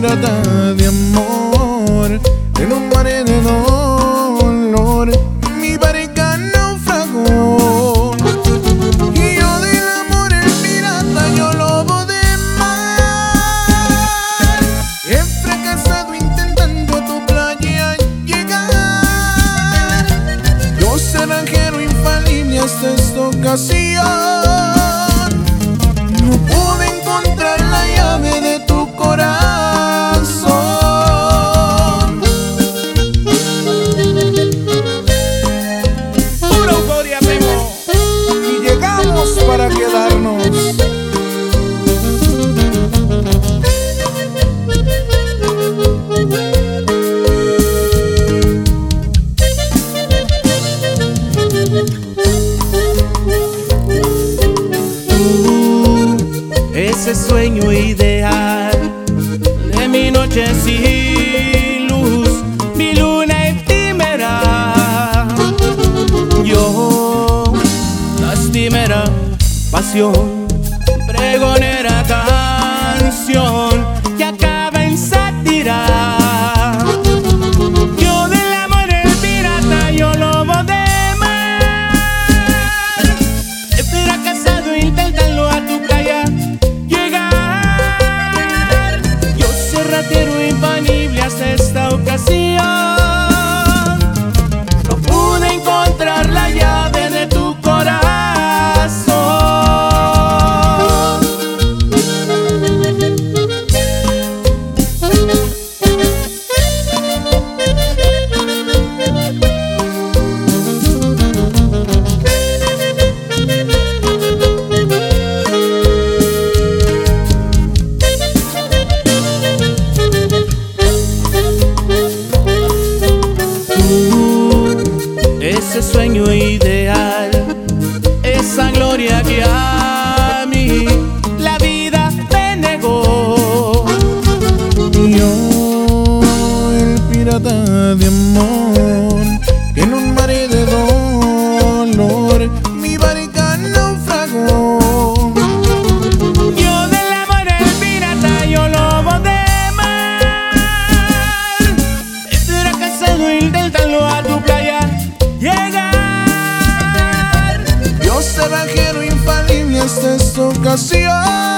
pirata de amor en un mar de dolor. Mi pareja naufragó. Y yo del amor el pirata, yo lobo de mar. He fracasado intentando a tu playa llegar. Yo naranjero infalible hasta esta ocasión. ese sueño ideal de mi noche sin luz, mi luna efímera. Yo, lastimera pasión, pregonera canción. ocasión.